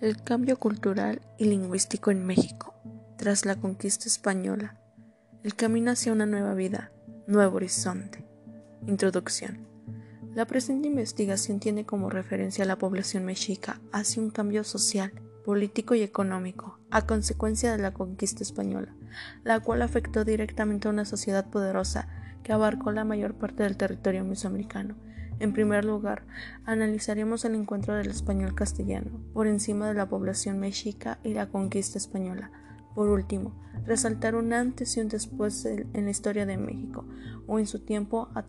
El cambio cultural y lingüístico en México tras la conquista española. El camino hacia una nueva vida, nuevo horizonte. Introducción. La presente investigación tiene como referencia a la población mexica hacia un cambio social, político y económico a consecuencia de la conquista española, la cual afectó directamente a una sociedad poderosa que abarcó la mayor parte del territorio mesoamericano en primer lugar, analizaremos el encuentro del español castellano por encima de la población mexica y la conquista española. Por último, resaltar un antes y un después en la historia de México, o en su tiempo a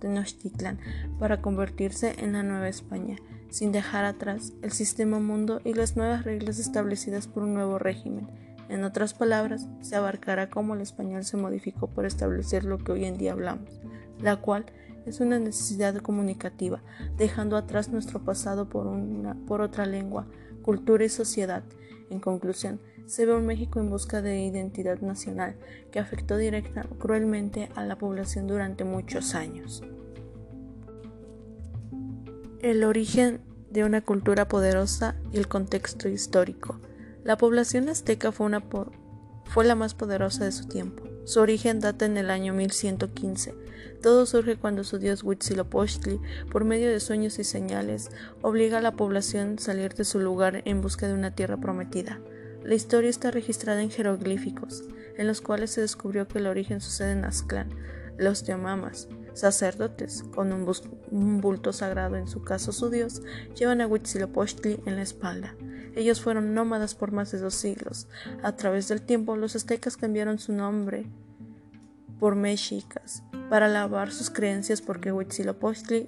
para convertirse en la Nueva España, sin dejar atrás el sistema mundo y las nuevas reglas establecidas por un nuevo régimen. En otras palabras, se abarcará cómo el español se modificó para establecer lo que hoy en día hablamos, la cual es una necesidad comunicativa, dejando atrás nuestro pasado por, una, por otra lengua, cultura y sociedad. En conclusión, se ve un México en busca de identidad nacional que afectó directa cruelmente a la población durante muchos años. El origen de una cultura poderosa y el contexto histórico. La población azteca fue, una fue la más poderosa de su tiempo. Su origen data en el año 1115 todo surge cuando su dios Huitzilopochtli, por medio de sueños y señales, obliga a la población a salir de su lugar en busca de una tierra prometida. La historia está registrada en jeroglíficos, en los cuales se descubrió que el origen sucede en Aztlán. Los Teomamas, sacerdotes, con un, bulto sagrado, en su caso su dios, llevan a Huitzilopochtli en la espalda. Ellos fueron nómadas por más de dos siglos. A través del tiempo, los aztecas cambiaron su nombre por mexicas para alabar sus creencias porque Huitzilopochtli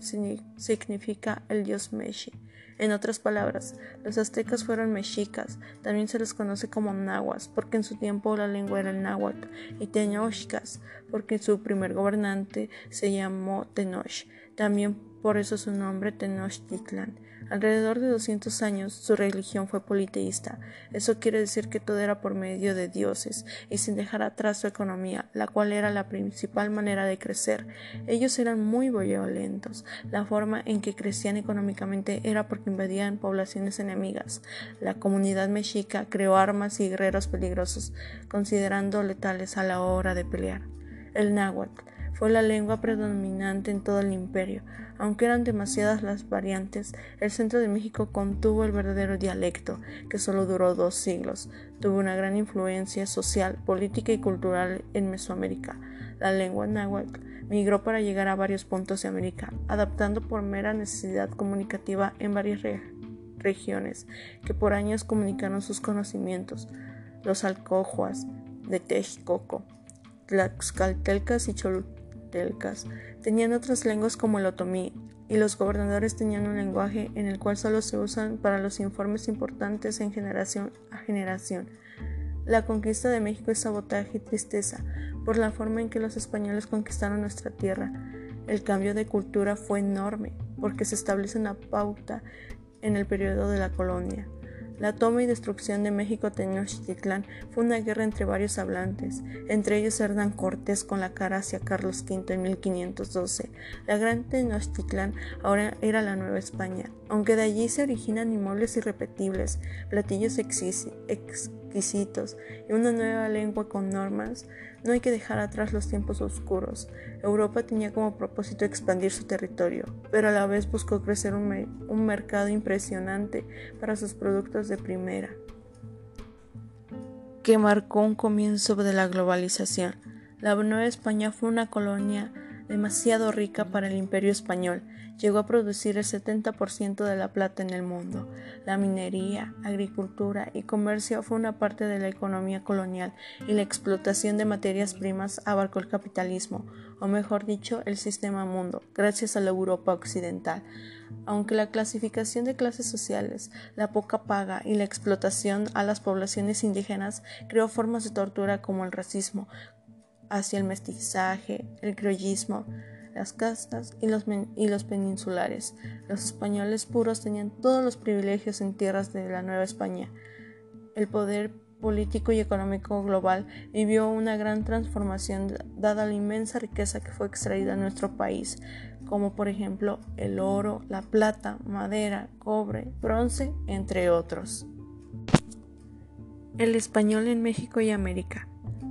significa el dios Meshi. En otras palabras, los aztecas fueron mexicas, también se les conoce como nahuas, porque en su tiempo la lengua era el náhuatl, y tenochcas, porque su primer gobernante se llamó Tenoch, también por eso su nombre Tenochtitlan. Alrededor de 200 años su religión fue politeísta. Eso quiere decir que todo era por medio de dioses y sin dejar atrás su economía, la cual era la principal manera de crecer. Ellos eran muy violentos. La forma en que crecían económicamente era porque invadían poblaciones enemigas. La comunidad mexica creó armas y guerreros peligrosos, considerando letales a la hora de pelear. El náhuatl fue la lengua predominante en todo el imperio. Aunque eran demasiadas las variantes, el centro de México contuvo el verdadero dialecto, que solo duró dos siglos. Tuvo una gran influencia social, política y cultural en Mesoamérica. La lengua náhuatl migró para llegar a varios puntos de América, adaptando por mera necesidad comunicativa en varias regiones que por años comunicaron sus conocimientos. Los alcojuas de Texcoco, Tlaxcaltecas y Tenían otras lenguas como el otomí, y los gobernadores tenían un lenguaje en el cual solo se usan para los informes importantes en generación a generación. La conquista de México es sabotaje y tristeza por la forma en que los españoles conquistaron nuestra tierra. El cambio de cultura fue enorme porque se establece una pauta en el periodo de la colonia. La toma y destrucción de México Tenochtitlán fue una guerra entre varios hablantes, entre ellos Hernán Cortés con la cara hacia Carlos V en 1512. La gran Tenochtitlán ahora era la Nueva España, aunque de allí se originan inmuebles irrepetibles, platillos exquisitos y una nueva lengua con normas, no hay que dejar atrás los tiempos oscuros. Europa tenía como propósito expandir su territorio, pero a la vez buscó crecer un, mercado impresionante para sus productos de primera, que marcó un comienzo de la globalización. La Nueva España fue una colonia demasiado rica para el imperio español, llegó a producir el 70% de la plata en el mundo. La minería, agricultura y comercio fue una parte de la economía colonial y la explotación de materias primas abarcó el capitalismo, o mejor dicho, el sistema mundo, gracias a la Europa occidental. Aunque la clasificación de clases sociales, la poca paga y la explotación a las poblaciones indígenas creó formas de tortura como el racismo, hacia el mestizaje, el criollismo, las castas y los, y los, peninsulares. Los españoles puros tenían todos los privilegios en tierras de la Nueva España. El poder político y económico global vivió una gran transformación dada la inmensa riqueza que fue extraída en nuestro país, como por ejemplo el oro, la plata, madera, cobre, bronce, entre otros. El español en México y América.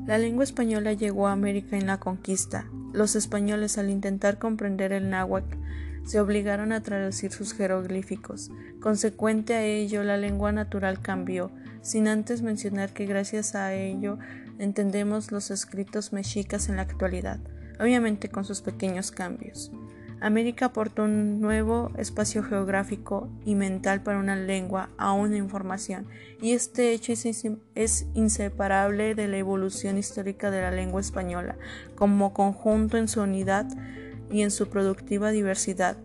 La lengua española llegó a América en la conquista. Los españoles, al intentar comprender el náhuatl, se obligaron a traducir sus jeroglíficos. Consecuente a ello, la lengua natural cambió, sin antes mencionar que gracias a ello entendemos los escritos mexicas en la actualidad, obviamente con sus pequeños cambios. América aportó un nuevo espacio geográfico y mental para una lengua a una información, y este hecho es inseparable de la evolución histórica de la lengua española como conjunto en su unidad y en su productiva diversidad.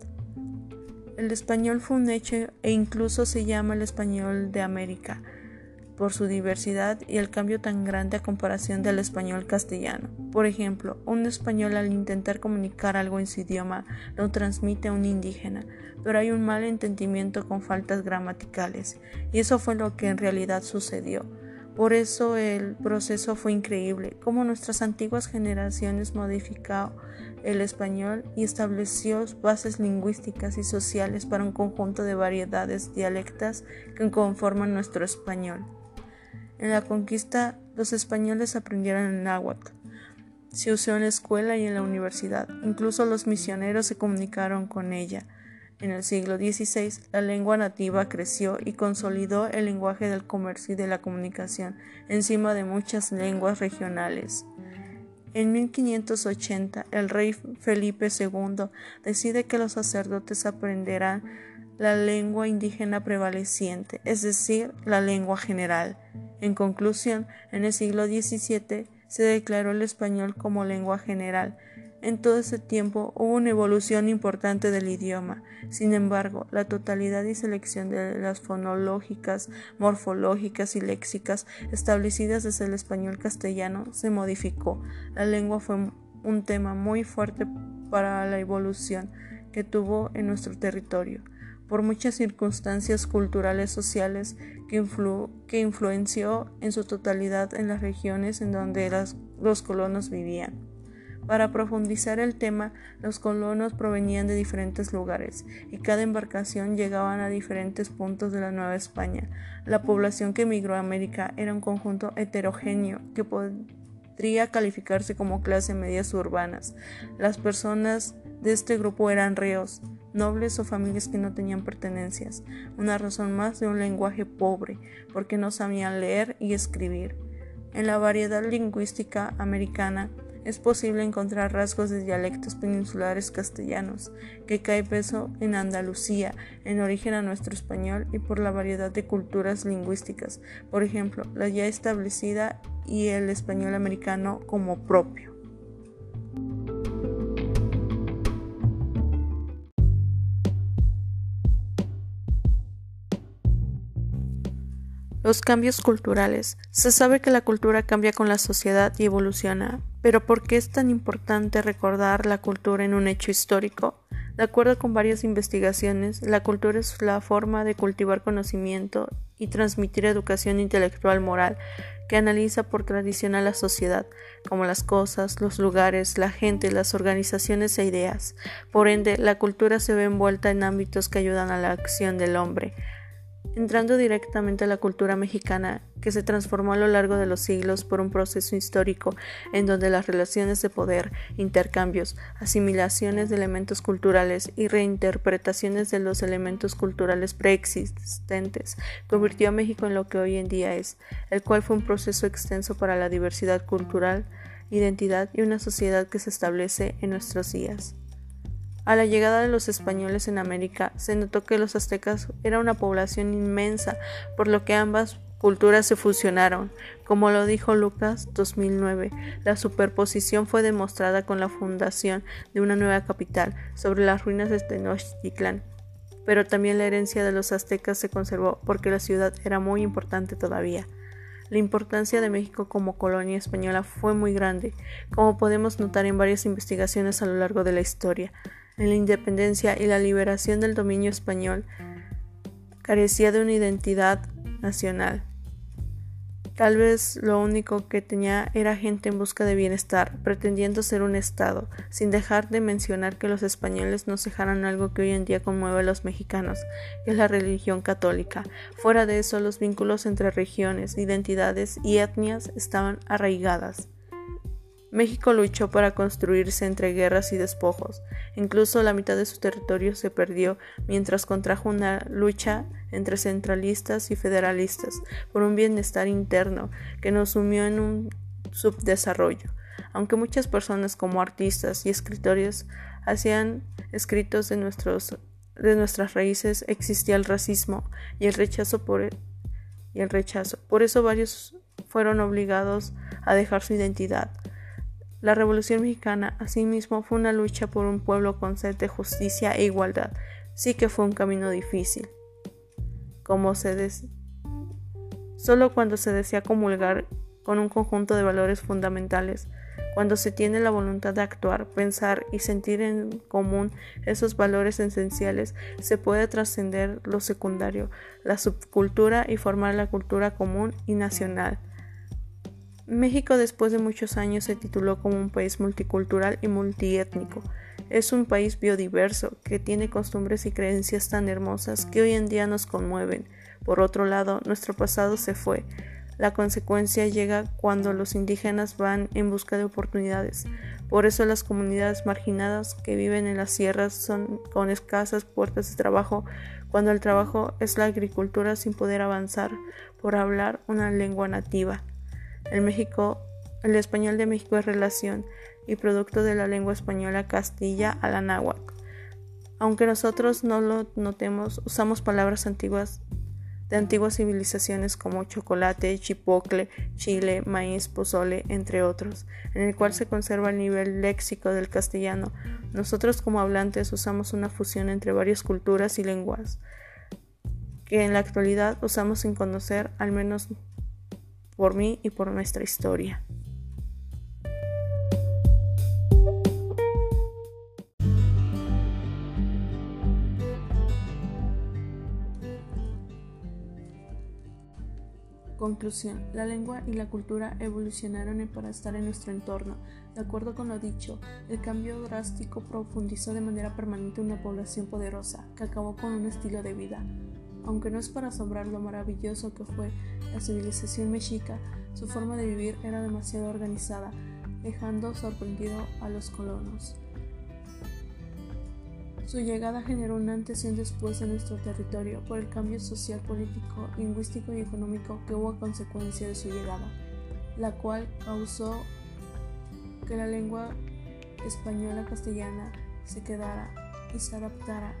El español fue un hecho e incluso se llama el español de América por su diversidad y el cambio tan grande a comparación del español castellano. Por ejemplo, un español al intentar comunicar algo en su idioma lo transmite a un indígena, pero hay un mal entendimiento con faltas gramaticales, y eso fue lo que en realidad sucedió. Por eso el proceso fue increíble, como nuestras antiguas generaciones modificó el español y estableció bases lingüísticas y sociales para un conjunto de variedades dialectas que conforman nuestro español. En la conquista, los españoles aprendieron el náhuatl. Se usó en la escuela y en la universidad. Incluso los misioneros se comunicaron con ella. En el siglo XVI, la lengua nativa creció y consolidó el lenguaje del comercio y de la comunicación, encima de muchas lenguas regionales. En 1580, el rey Felipe II decide que los sacerdotes aprenderán la lengua indígena prevaleciente, es decir, la lengua general. En conclusión, en el siglo XVII se declaró el español como lengua general. En todo ese tiempo hubo una evolución importante del idioma. Sin embargo, la totalidad y selección de las fonológicas, morfológicas y léxicas establecidas desde el español castellano se modificó. La lengua fue un tema muy fuerte para la evolución que tuvo en nuestro territorio por muchas circunstancias culturales sociales que, que influenció en su totalidad en las regiones en donde los colonos vivían. Para profundizar el tema, los colonos provenían de diferentes lugares y cada embarcación llegaban a diferentes puntos de la Nueva España. La población que emigró a América era un conjunto heterogéneo que podría calificarse como clase medias urbanas. Las personas de este grupo eran reos, nobles o familias que no tenían pertenencias, una razón más de un lenguaje pobre, porque no sabían leer y escribir. En la variedad lingüística americana es posible encontrar rasgos de dialectos peninsulares castellanos, que cae peso en Andalucía, en origen a nuestro español y por la variedad de culturas lingüísticas, por ejemplo, la ya establecida y el español americano como propio. Los cambios culturales. Se sabe que la cultura cambia con la sociedad y evoluciona, pero ¿por qué es tan importante recordar la cultura en un hecho histórico? De acuerdo con varias investigaciones, la cultura es la forma de cultivar conocimiento y transmitir educación intelectual moral que analiza por tradición a la sociedad, como las cosas, los lugares, la gente, las organizaciones e ideas. Por ende, la cultura se ve envuelta en ámbitos que ayudan a la acción del hombre, entrando directamente a la cultura mexicana, que se transformó a lo largo de los siglos por un proceso histórico en donde las relaciones de poder, intercambios, asimilaciones de elementos culturales y reinterpretaciones de los elementos culturales preexistentes convirtió a México en lo que hoy en día es, el cual fue un proceso extenso para la diversidad cultural, identidad y una sociedad que se establece en nuestros días. A la llegada de los españoles en América se notó que los aztecas era una población inmensa, por lo que ambas culturas se fusionaron. Como lo dijo Lucas 2009, la superposición fue demostrada con la fundación de una nueva capital sobre las ruinas de Tenochtitlan. Pero también la herencia de los aztecas se conservó porque la ciudad era muy importante todavía. La importancia de México como colonia española fue muy grande, como podemos notar en varias investigaciones a lo largo de la historia en la independencia y la liberación del dominio español, carecía de una identidad nacional Tal vez lo único que tenía era gente en busca de bienestar, pretendiendo ser un Estado, sin dejar de mencionar que los españoles nos dejaran algo que hoy en día conmueve a los mexicanos, que es la religión católica. Fuera de eso, los vínculos entre regiones, identidades y etnias estaban arraigadas. México luchó para construirse entre guerras y despojos. Incluso la mitad de su territorio se perdió mientras contrajo una lucha entre centralistas y federalistas por un bienestar interno que nos sumió en un subdesarrollo. Aunque muchas personas como artistas y escritores hacían escritos de, nuestros, de nuestras raíces, existía el racismo y el rechazo por y el rechazo. Por eso varios fueron obligados a dejar su identidad la Revolución Mexicana, asimismo, fue una lucha por un pueblo con sed de justicia e igualdad. Sí que fue un camino difícil. Como se Solo cuando se desea comulgar con un conjunto de valores fundamentales, cuando se tiene la voluntad de actuar, pensar y sentir en común esos valores esenciales, se puede trascender lo secundario, la subcultura y formar la cultura común y nacional. México después de muchos años se tituló como un país multicultural y multiétnico. Es un país biodiverso que tiene costumbres y creencias tan hermosas que hoy en día nos conmueven. Por otro lado, nuestro pasado se fue. La consecuencia llega cuando los indígenas van en busca de oportunidades. Por eso las comunidades marginadas que viven en las sierras son con escasas puertas de trabajo, cuando el trabajo es la agricultura sin poder avanzar por hablar una lengua nativa. El, español de México es relación y producto de la lengua española castilla a la náhuatl. Aunque nosotros no lo notemos, usamos palabras antiguas de antiguas civilizaciones como chocolate, chipocle, chile, maíz, pozole, entre otros, en el cual se conserva el nivel léxico del castellano. Nosotros como hablantes usamos una fusión entre varias culturas y lenguas que en la actualidad usamos sin conocer al menos por mí y por nuestra historia. Conclusión. La lengua y la cultura evolucionaron para estar en nuestro entorno. De acuerdo con lo dicho, el cambio drástico profundizó de manera permanente una población poderosa, que acabó con un estilo de vida, aunque no es para asombrar lo maravilloso que fue la civilización mexica, su forma de vivir era demasiado organizada, dejando sorprendido a los colonos. Su llegada generó un antes y un después en nuestro territorio por el cambio social, político, lingüístico y económico que hubo a consecuencia de su llegada, la cual causó que la lengua española castellana se quedara y se adaptara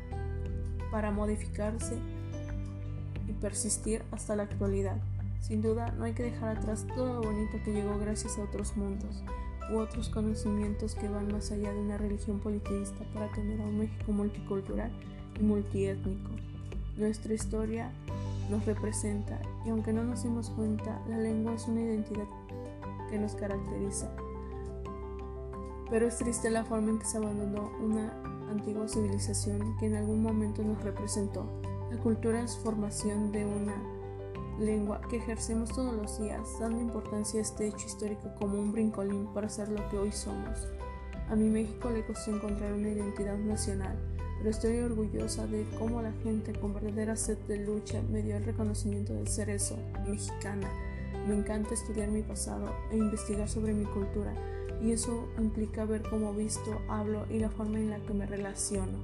para modificarse persistir hasta la actualidad. Sin duda, no hay que dejar atrás todo lo bonito que llegó gracias a otros mundos u otros conocimientos que van más allá de una religión politista para tener a un México multicultural y multiétnico. Nuestra historia nos representa y aunque no nos demos cuenta, la lengua es una identidad que nos caracteriza. Pero es triste la forma en que se abandonó una antigua civilización que en algún momento nos representó. Cultura es formación de una lengua que ejercemos todos los días, dando importancia a este hecho histórico como un brincolín para ser lo que hoy somos. A mi México le costó encontrar una identidad nacional, pero estoy orgullosa de cómo la gente con verdadera sed de lucha me dio el reconocimiento de ser eso, mexicana. Me encanta estudiar mi pasado e investigar sobre mi cultura, y eso implica ver cómo visto, hablo y la forma en la que me relaciono.